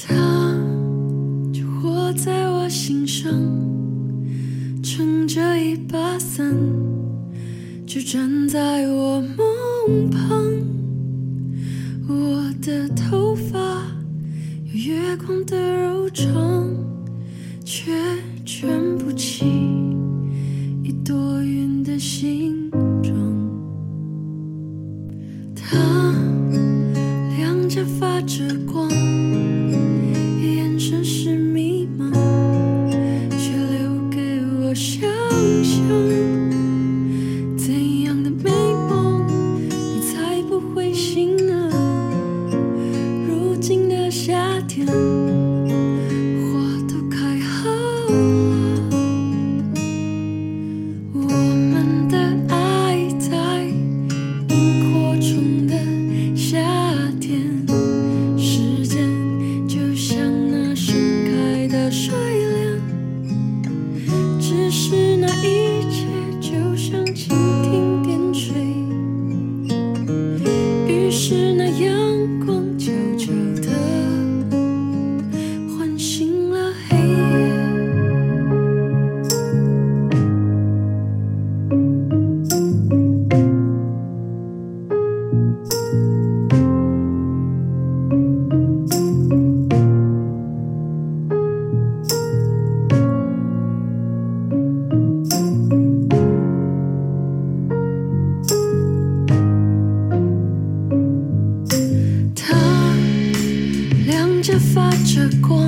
她就活在我心上撑着一把伞就站在我梦旁我的头发有月光的柔长却的光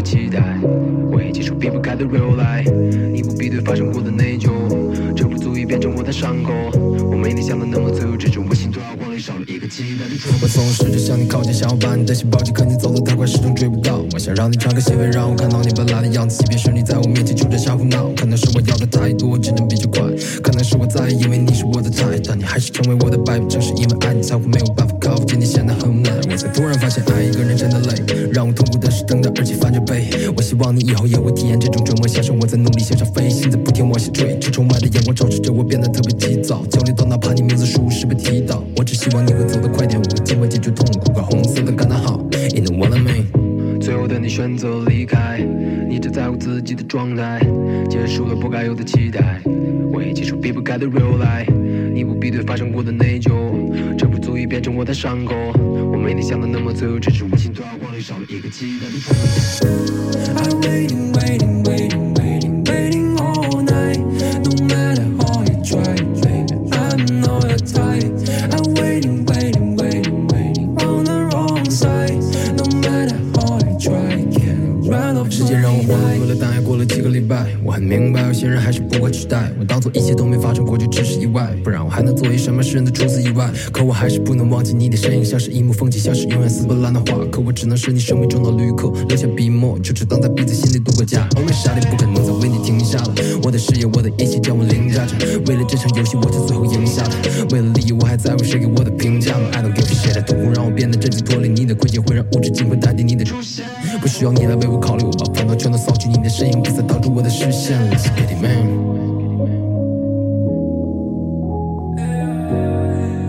的期待，回忆结束避不开的 real life，你不必对发生过的内疚，这不足以变成我的伤口。我没你想的那么自由，只是我心突然慌少了一个期待。我总试着向你靠近，想要把你的心抱紧，可你走得太快，始终追不到。我想让你穿个鞋背，让我看到你本来的样子，即便是你在我面前就这瞎胡闹。可能是我要的太多，只能比较快。可能是我在意，因为你是我的菜，但你还是成为我的败笔。正是因为爱你，才会没有办法靠近你，显得很无奈。我才突然发现，爱一个人真的累，让我痛苦的是等待，而且翻着背。我希望你以后也会体验这种折磨，像是我在努力向上飞，心在不停往下坠。车窗外的阳光照射着我，变得特别急躁，焦虑到哪怕你名字数十被提到。我只希望你会走得快点，我会尽快解决痛苦，把红色的感叹号，You know what I mean？最后的你选择离开，你只在乎自己的状态，结束了不该有的期待，我也结束避不开的 real life，你不必对发生过的内疚，这不足以变成我的伤口。我没你想的那么脆弱，只是无心突然慌里少了一个期待的做一切都没发生过，就只是意外，不然我还能做些什么世人的除此以外？可我还是不能忘记你的身影，像是一幕风景，像是永远撕不烂的画。可我只能是你生命中的旅客，留下笔墨，就只当在彼此心里度过假。偶尔沙砾不可能再为你停下了，我的事业，我的一切将我凌驾着。为了这场游戏，我才最后赢下的。为了利益，我还在乎谁给我的评价吗？I don't give a shit，痛苦让我变得震惊，脱离你的轨迹，会让无止境会代替你的出现。不需要你来为我考虑，我把烦恼全都扫去，你的身影不再挡住我的视线。Let's get it, man。Amen.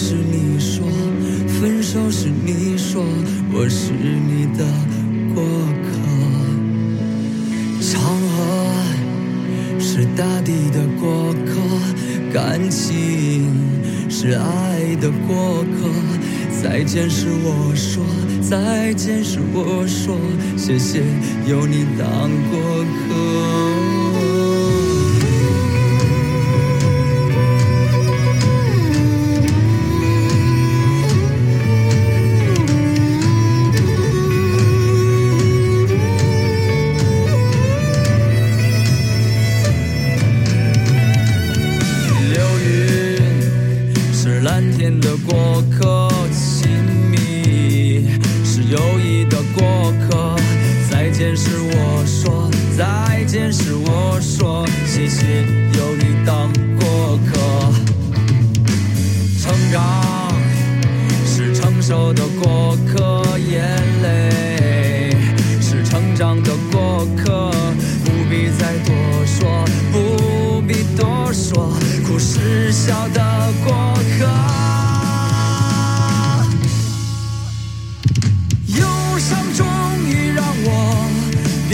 是你说分手是你说我是你的过客。长河是大地的过客感情是爱的过客。再见是我说再见是我说谢谢有你当过客。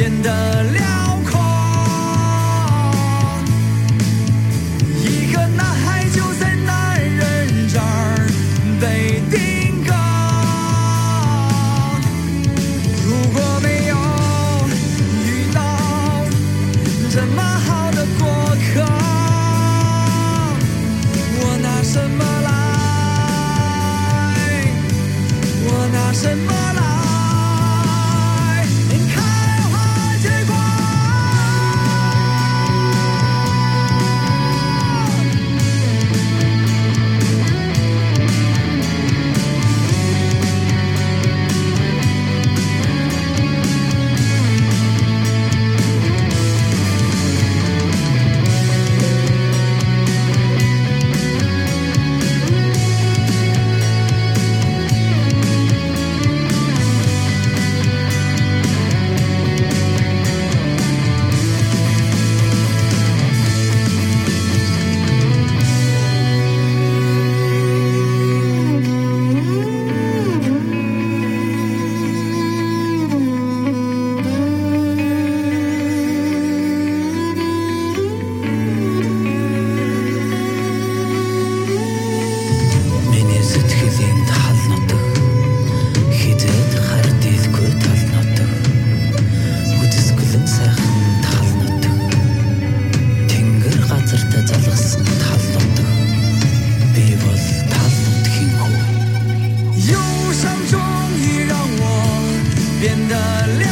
简单。vivienda libre.